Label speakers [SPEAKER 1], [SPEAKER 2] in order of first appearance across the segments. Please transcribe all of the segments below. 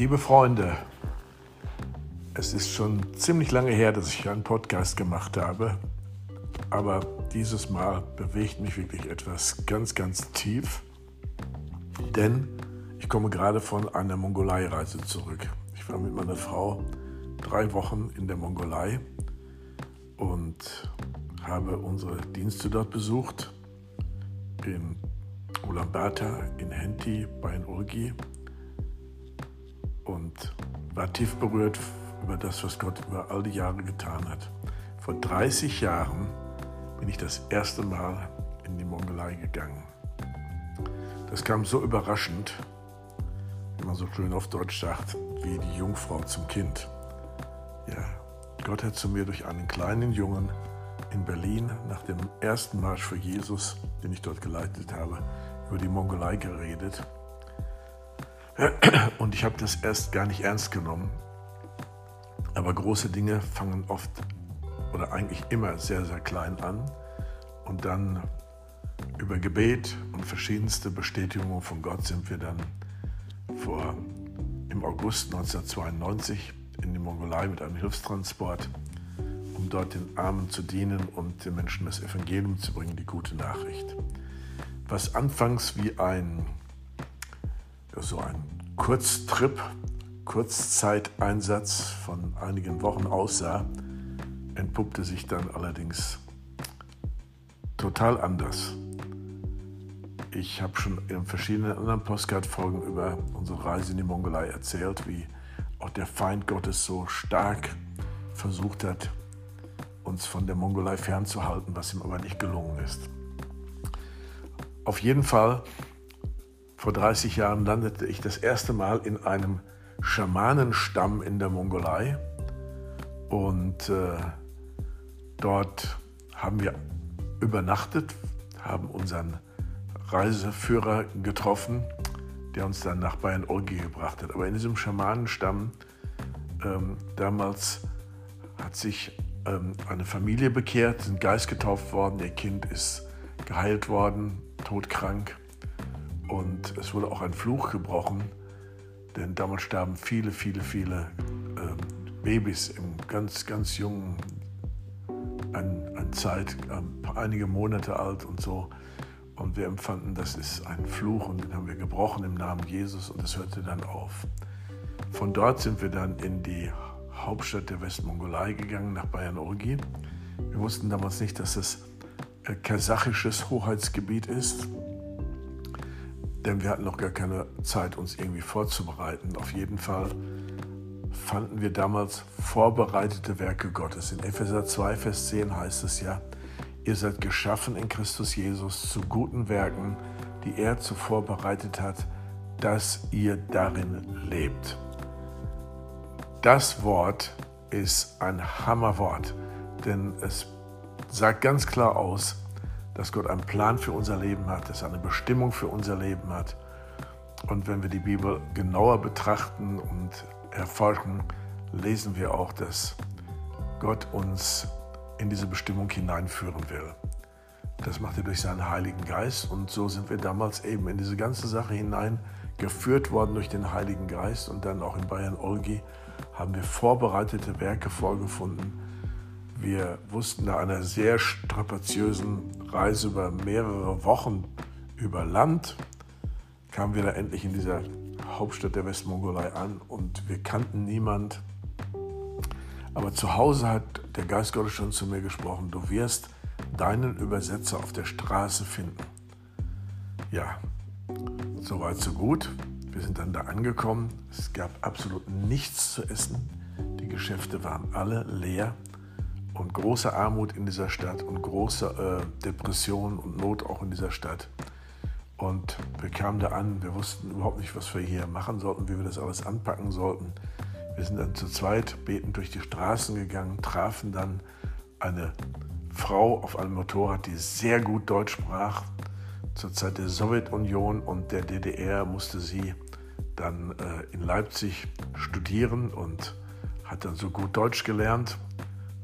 [SPEAKER 1] Liebe Freunde, es ist schon ziemlich lange her, dass ich einen Podcast gemacht habe, aber dieses Mal bewegt mich wirklich etwas ganz, ganz tief, denn ich komme gerade von einer Mongolei-Reise zurück. Ich war mit meiner Frau drei Wochen in der Mongolei und habe unsere Dienste dort besucht, in Ulaanbaatar, in Henti, bei Urgi und war tief berührt über das, was Gott über all die Jahre getan hat. Vor 30 Jahren bin ich das erste Mal in die Mongolei gegangen. Das kam so überraschend, wie man so schön auf Deutsch sagt, wie die Jungfrau zum Kind. Ja, Gott hat zu mir durch einen kleinen Jungen in Berlin nach dem ersten Marsch für Jesus, den ich dort geleitet habe, über die Mongolei geredet. Und ich habe das erst gar nicht ernst genommen. Aber große Dinge fangen oft oder eigentlich immer sehr, sehr klein an. Und dann über Gebet und verschiedenste Bestätigungen von Gott sind wir dann vor, im August 1992 in die Mongolei mit einem Hilfstransport, um dort den Armen zu dienen und den Menschen das Evangelium zu bringen, die gute Nachricht. Was anfangs wie ein, so ein Kurztrip, Kurzzeiteinsatz von einigen Wochen aussah, entpuppte sich dann allerdings total anders. Ich habe schon in verschiedenen anderen Postcard-Folgen über unsere Reise in die Mongolei erzählt, wie auch der Feind Gottes so stark versucht hat, uns von der Mongolei fernzuhalten, was ihm aber nicht gelungen ist. Auf jeden Fall, vor 30 Jahren landete ich das erste Mal in einem Schamanenstamm in der Mongolei und äh, dort haben wir übernachtet, haben unseren Reiseführer getroffen der uns dann nach Bayern Orgi gebracht hat. Aber in diesem Schamanenstamm ähm, damals hat sich ähm, eine Familie bekehrt, sind Geist getauft worden, ihr Kind ist geheilt worden, todkrank und es wurde auch ein Fluch gebrochen, denn damals starben viele, viele, viele ähm, Babys im ganz, ganz jungen an, an Zeit, ähm, einige Monate alt und so. Und wir empfanden, das ist ein Fluch und den haben wir gebrochen im Namen Jesus und es hörte dann auf. Von dort sind wir dann in die Hauptstadt der Westmongolei gegangen, nach Bayern-Orgi. Wir wussten damals nicht, dass es äh, kasachisches Hoheitsgebiet ist, denn wir hatten noch gar keine Zeit, uns irgendwie vorzubereiten. Auf jeden Fall fanden wir damals vorbereitete Werke Gottes. In Epheser 2, Vers 10 heißt es ja, Ihr seid geschaffen in Christus Jesus zu guten Werken, die er zuvor bereitet hat, dass ihr darin lebt. Das Wort ist ein Hammerwort, denn es sagt ganz klar aus, dass Gott einen Plan für unser Leben hat, dass er eine Bestimmung für unser Leben hat. Und wenn wir die Bibel genauer betrachten und erforschen, lesen wir auch, dass Gott uns in diese Bestimmung hineinführen will. Das macht er durch seinen Heiligen Geist und so sind wir damals eben in diese ganze Sache hineingeführt worden durch den Heiligen Geist und dann auch in Bayern Olgi haben wir vorbereitete Werke vorgefunden. Wir wussten nach einer sehr strapaziösen Reise über mehrere Wochen über Land, kamen wir da endlich in dieser Hauptstadt der Westmongolei an und wir kannten niemand, aber zu Hause hat der Geist Gottes schon zu mir gesprochen, du wirst deinen Übersetzer auf der Straße finden. Ja, soweit so gut. Wir sind dann da angekommen. Es gab absolut nichts zu essen. Die Geschäfte waren alle leer und große Armut in dieser Stadt und große äh, Depression und Not auch in dieser Stadt. Und wir kamen da an, wir wussten überhaupt nicht, was wir hier machen sollten, wie wir das alles anpacken sollten. Wir sind dann zu zweit betend durch die Straßen gegangen, trafen dann eine Frau auf einem Motorrad, die sehr gut Deutsch sprach. Zur Zeit der Sowjetunion und der DDR musste sie dann äh, in Leipzig studieren und hat dann so gut Deutsch gelernt.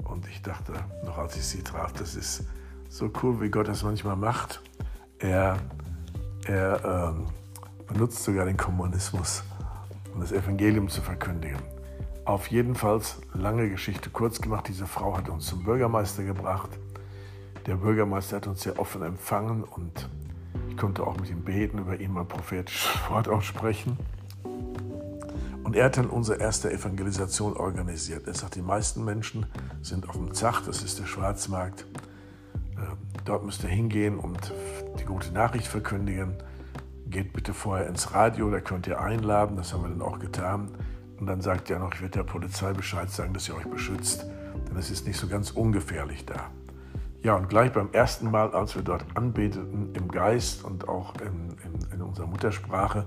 [SPEAKER 1] Und ich dachte, noch als ich sie traf, das ist so cool, wie Gott das manchmal macht. Er, er ähm, benutzt sogar den Kommunismus und das Evangelium zu verkündigen. Auf jeden Fall, lange Geschichte kurz gemacht, diese Frau hat uns zum Bürgermeister gebracht. Der Bürgermeister hat uns sehr offen empfangen und ich konnte auch mit ihm beten, über ihn mal prophetisches Wort aussprechen. Er hat dann unsere erste Evangelisation organisiert. Er sagt, die meisten Menschen sind auf dem Zach, das ist der Schwarzmarkt. Ähm, dort müsst ihr hingehen und die gute Nachricht verkündigen. Geht bitte vorher ins Radio, da könnt ihr einladen. Das haben wir dann auch getan. Und dann sagt er noch, ich werde der Polizei Bescheid sagen, dass ihr euch beschützt, denn es ist nicht so ganz ungefährlich da. Ja, und gleich beim ersten Mal, als wir dort anbeteten im Geist und auch in, in, in unserer Muttersprache,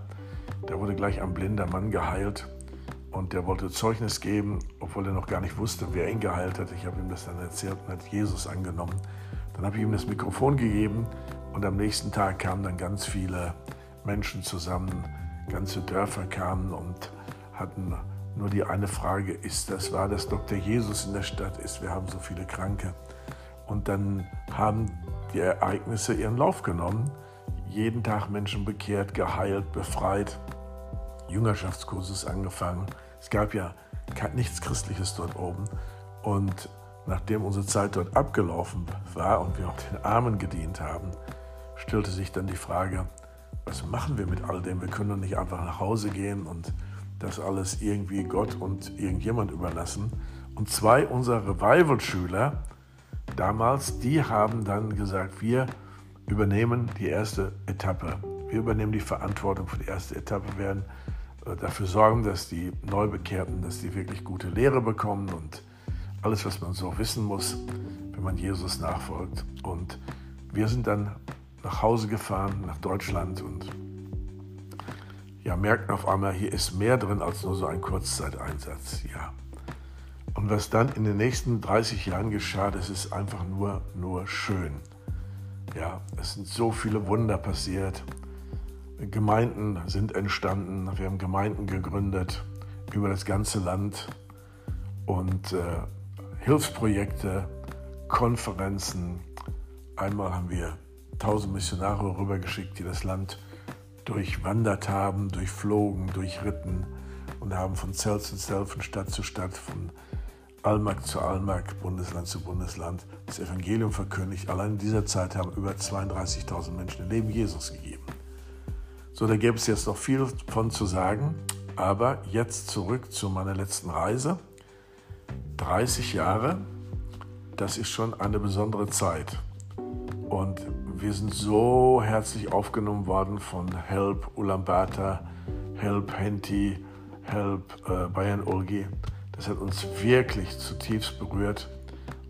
[SPEAKER 1] da wurde gleich ein blinder Mann geheilt und der wollte Zeugnis geben, obwohl er noch gar nicht wusste, wer ihn geheilt hat. Ich habe ihm das dann erzählt und hat Jesus angenommen. Dann habe ich ihm das Mikrofon gegeben und am nächsten Tag kamen dann ganz viele Menschen zusammen, ganze Dörfer kamen und hatten nur die eine Frage, ist das wahr, dass Dr. Jesus in der Stadt ist? Wir haben so viele Kranke. Und dann haben die Ereignisse ihren Lauf genommen. Jeden Tag Menschen bekehrt, geheilt, befreit. Jüngerschaftskurses angefangen. Es gab ja nichts Christliches dort oben. Und nachdem unsere Zeit dort abgelaufen war und wir auch den Armen gedient haben, stellte sich dann die Frage, was machen wir mit all dem? Wir können doch nicht einfach nach Hause gehen und das alles irgendwie Gott und irgendjemand überlassen. Und zwei unserer Revival-Schüler damals, die haben dann gesagt, wir übernehmen die erste Etappe. Wir übernehmen die Verantwortung für die erste Etappe, werden dafür sorgen, dass die Neubekehrten, dass die wirklich gute Lehre bekommen und alles, was man so wissen muss, wenn man Jesus nachfolgt. Und wir sind dann nach Hause gefahren, nach Deutschland und ja, merkten auf einmal, hier ist mehr drin als nur so ein Kurzzeiteinsatz. Ja. Und was dann in den nächsten 30 Jahren geschah, das ist einfach nur, nur schön. Ja, es sind so viele Wunder passiert. Gemeinden sind entstanden, wir haben Gemeinden gegründet über das ganze Land und äh, Hilfsprojekte, Konferenzen. Einmal haben wir tausend Missionare rübergeschickt, die das Land durchwandert haben, durchflogen, durchritten und haben von Zell zu Zell, von Stadt zu Stadt, von Allmarkt zu Allmarkt, Bundesland zu Bundesland das Evangelium verkündigt. Allein in dieser Zeit haben über 32.000 Menschen ihr Leben Jesus gegeben. So, da gäbe es jetzt noch viel von zu sagen, aber jetzt zurück zu meiner letzten Reise. 30 Jahre, das ist schon eine besondere Zeit. Und wir sind so herzlich aufgenommen worden von Help Ulaanbaatar, Help Henti, Help äh, Bayern Olgi. Das hat uns wirklich zutiefst berührt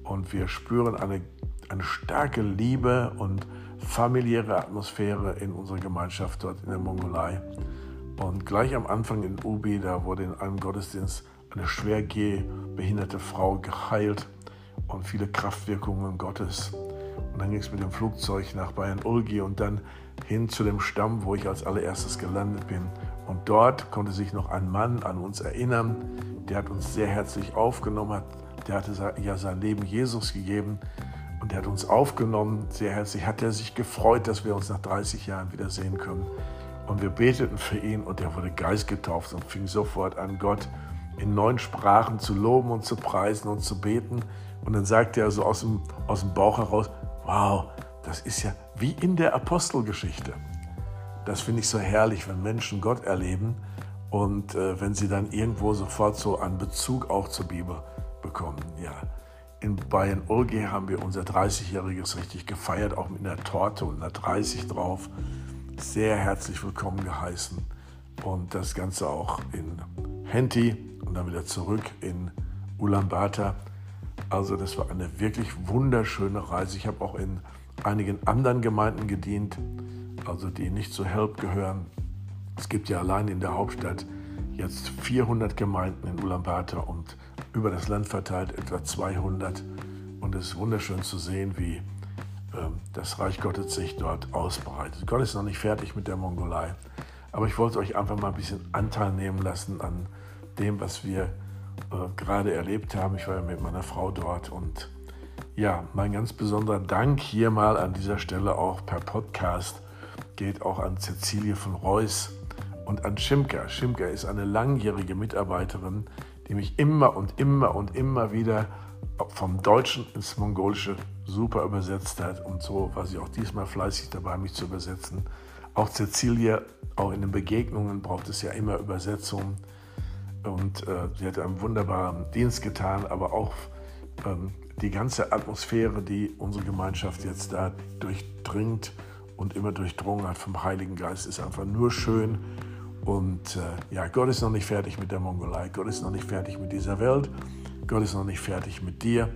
[SPEAKER 1] und wir spüren eine, eine starke Liebe und familiäre Atmosphäre in unserer Gemeinschaft dort in der Mongolei. Und gleich am Anfang in Ubi, da wurde in einem Gottesdienst eine schwer gehbehinderte Frau geheilt und viele Kraftwirkungen Gottes. Und dann ging es mit dem Flugzeug nach Bayern-Ulgi und dann hin zu dem Stamm, wo ich als allererstes gelandet bin. Und dort konnte sich noch ein Mann an uns erinnern, der hat uns sehr herzlich aufgenommen, hat, der hatte ja sein Leben Jesus gegeben und der hat uns aufgenommen, sehr herzlich, hat er sich gefreut, dass wir uns nach 30 Jahren wiedersehen können. Und wir beteten für ihn und er wurde geistgetauft und fing sofort an, Gott in neun Sprachen zu loben und zu preisen und zu beten. Und dann sagte er so aus dem, aus dem Bauch heraus, wow, das ist ja wie in der Apostelgeschichte. Das finde ich so herrlich, wenn Menschen Gott erleben und äh, wenn sie dann irgendwo sofort so einen Bezug auch zur Bibel bekommen. Ja. In Bayern Ulge haben wir unser 30-jähriges richtig gefeiert, auch mit einer Torte und einer 30 drauf. Sehr herzlich willkommen geheißen. Und das Ganze auch in Henti und dann wieder zurück in Ulaanbaatar. Also das war eine wirklich wunderschöne Reise. Ich habe auch in einigen anderen Gemeinden gedient, also die nicht zu Help gehören. Es gibt ja allein in der Hauptstadt jetzt 400 Gemeinden in Ulaanbaatar und über das Land verteilt etwa 200. Und es ist wunderschön zu sehen, wie äh, das Reich Gottes sich dort ausbreitet. Gott ist noch nicht fertig mit der Mongolei, aber ich wollte euch einfach mal ein bisschen Anteil nehmen lassen an dem, was wir äh, gerade erlebt haben. Ich war ja mit meiner Frau dort und ja, mein ganz besonderer Dank hier mal an dieser Stelle auch per Podcast geht auch an Cecilie von Reuss und an Schimka. Schimka ist eine langjährige Mitarbeiterin, die mich immer und immer und immer wieder vom Deutschen ins Mongolische super übersetzt hat. Und so war sie auch diesmal fleißig dabei, mich zu übersetzen. Auch Cecilia, auch in den Begegnungen braucht es ja immer Übersetzungen. Und äh, sie hat einen wunderbaren Dienst getan, aber auch ähm, die ganze Atmosphäre, die unsere Gemeinschaft jetzt da durchdringt und immer durchdrungen hat vom Heiligen Geist, ist einfach nur schön. Und äh, ja, Gott ist noch nicht fertig mit der Mongolei, Gott ist noch nicht fertig mit dieser Welt, Gott ist noch nicht fertig mit dir.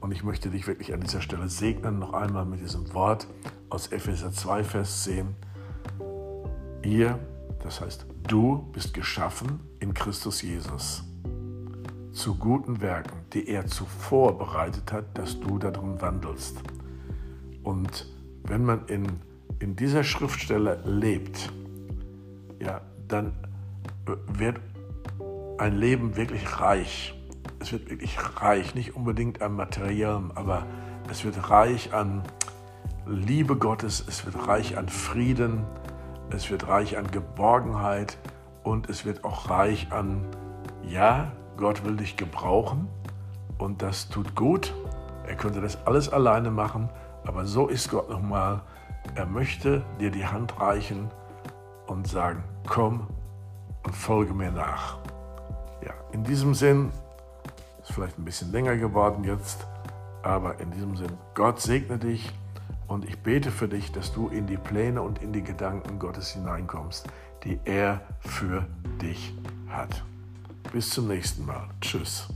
[SPEAKER 1] Und ich möchte dich wirklich an dieser Stelle segnen, noch einmal mit diesem Wort aus Epheser 2, Vers 10. Ihr, das heißt, du bist geschaffen in Christus Jesus zu guten Werken, die er zuvor bereitet hat, dass du darin wandelst. Und wenn man in, in dieser Schriftstelle lebt, ja, dann wird ein Leben wirklich reich. Es wird wirklich reich, nicht unbedingt an Materiellem, aber es wird reich an Liebe Gottes, es wird reich an Frieden, es wird reich an Geborgenheit und es wird auch reich an, ja, Gott will dich gebrauchen und das tut gut. Er könnte das alles alleine machen, aber so ist Gott nochmal. Er möchte dir die Hand reichen und sagen, komm und folge mir nach. Ja, in diesem Sinn, ist vielleicht ein bisschen länger geworden jetzt, aber in diesem Sinn, Gott segne dich und ich bete für dich, dass du in die Pläne und in die Gedanken Gottes hineinkommst, die er für dich hat. Bis zum nächsten Mal. Tschüss.